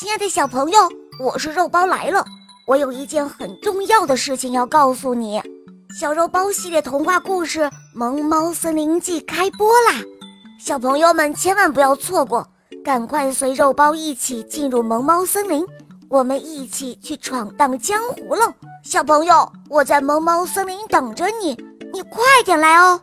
亲爱的小朋友我是肉包来了。我有一件很重要的事情要告诉你小肉包系列童话故事萌猫森林记开播啦。小朋友们千万不要错过赶快随肉包一起进入萌猫森林我们一起去闯荡江湖喽。小朋友我在萌猫森林等着你你快点来哦。